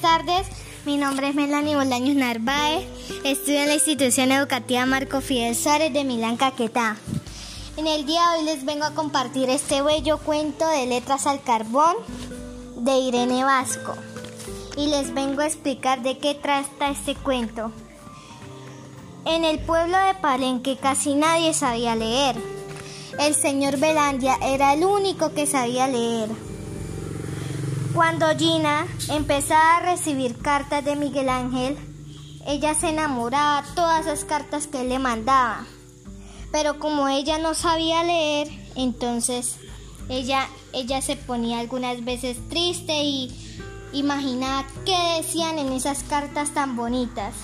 tardes. Mi nombre es Melanie Bolaños Narváez. Estudio en la institución educativa Marco Fidel Suárez de Milán, Caquetá. En el día de hoy les vengo a compartir este bello cuento de letras al carbón de Irene Vasco. Y les vengo a explicar de qué trata este cuento. En el pueblo de Palenque casi nadie sabía leer. El señor Belandia era el único que sabía leer. Cuando Gina empezaba a recibir cartas de Miguel Ángel, ella se enamoraba de todas esas cartas que él le mandaba. Pero como ella no sabía leer, entonces ella, ella se ponía algunas veces triste y imaginaba qué decían en esas cartas tan bonitas.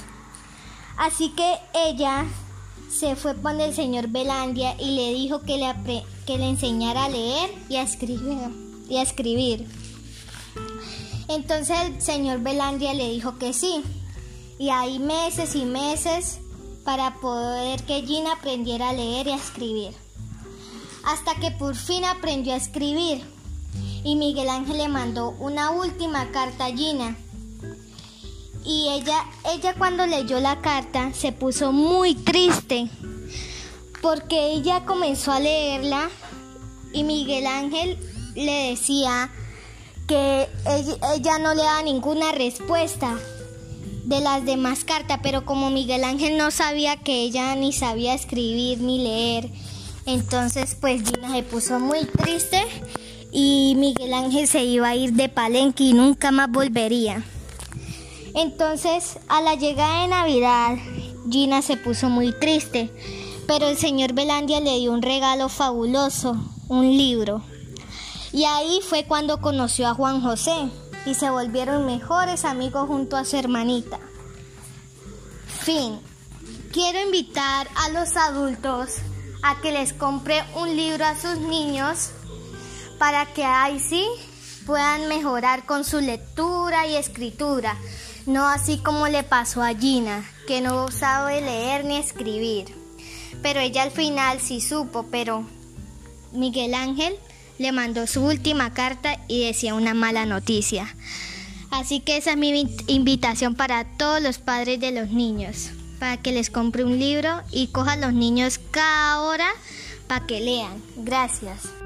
Así que ella se fue con el señor Belandia y le dijo que le, que le enseñara a leer y a escribir. Y a escribir. Entonces el señor Belandia le dijo que sí. Y hay meses y meses para poder que Gina aprendiera a leer y a escribir. Hasta que por fin aprendió a escribir. Y Miguel Ángel le mandó una última carta a Gina. Y ella, ella cuando leyó la carta se puso muy triste porque ella comenzó a leerla y Miguel Ángel le decía que ella, no le daba ninguna respuesta de las demás cartas, pero como Miguel Ángel no sabía que ella ni sabía escribir ni leer, entonces pues Gina se puso muy triste y Miguel Ángel se iba a ir de Palenque y nunca más volvería. Entonces, a la llegada de Navidad, Gina se puso muy triste, pero el señor Belandia le dio un regalo fabuloso, un libro. Y ahí fue cuando conoció a Juan José y se volvieron mejores amigos junto a su hermanita. Fin. Quiero invitar a los adultos a que les compre un libro a sus niños para que ahí sí puedan mejorar con su lectura y escritura, no así como le pasó a Gina, que no sabe leer ni escribir. Pero ella al final sí supo, pero Miguel Ángel le mandó su última carta y decía una mala noticia. Así que esa es mi invitación para todos los padres de los niños, para que les compre un libro y cojan los niños cada hora para que lean. Gracias.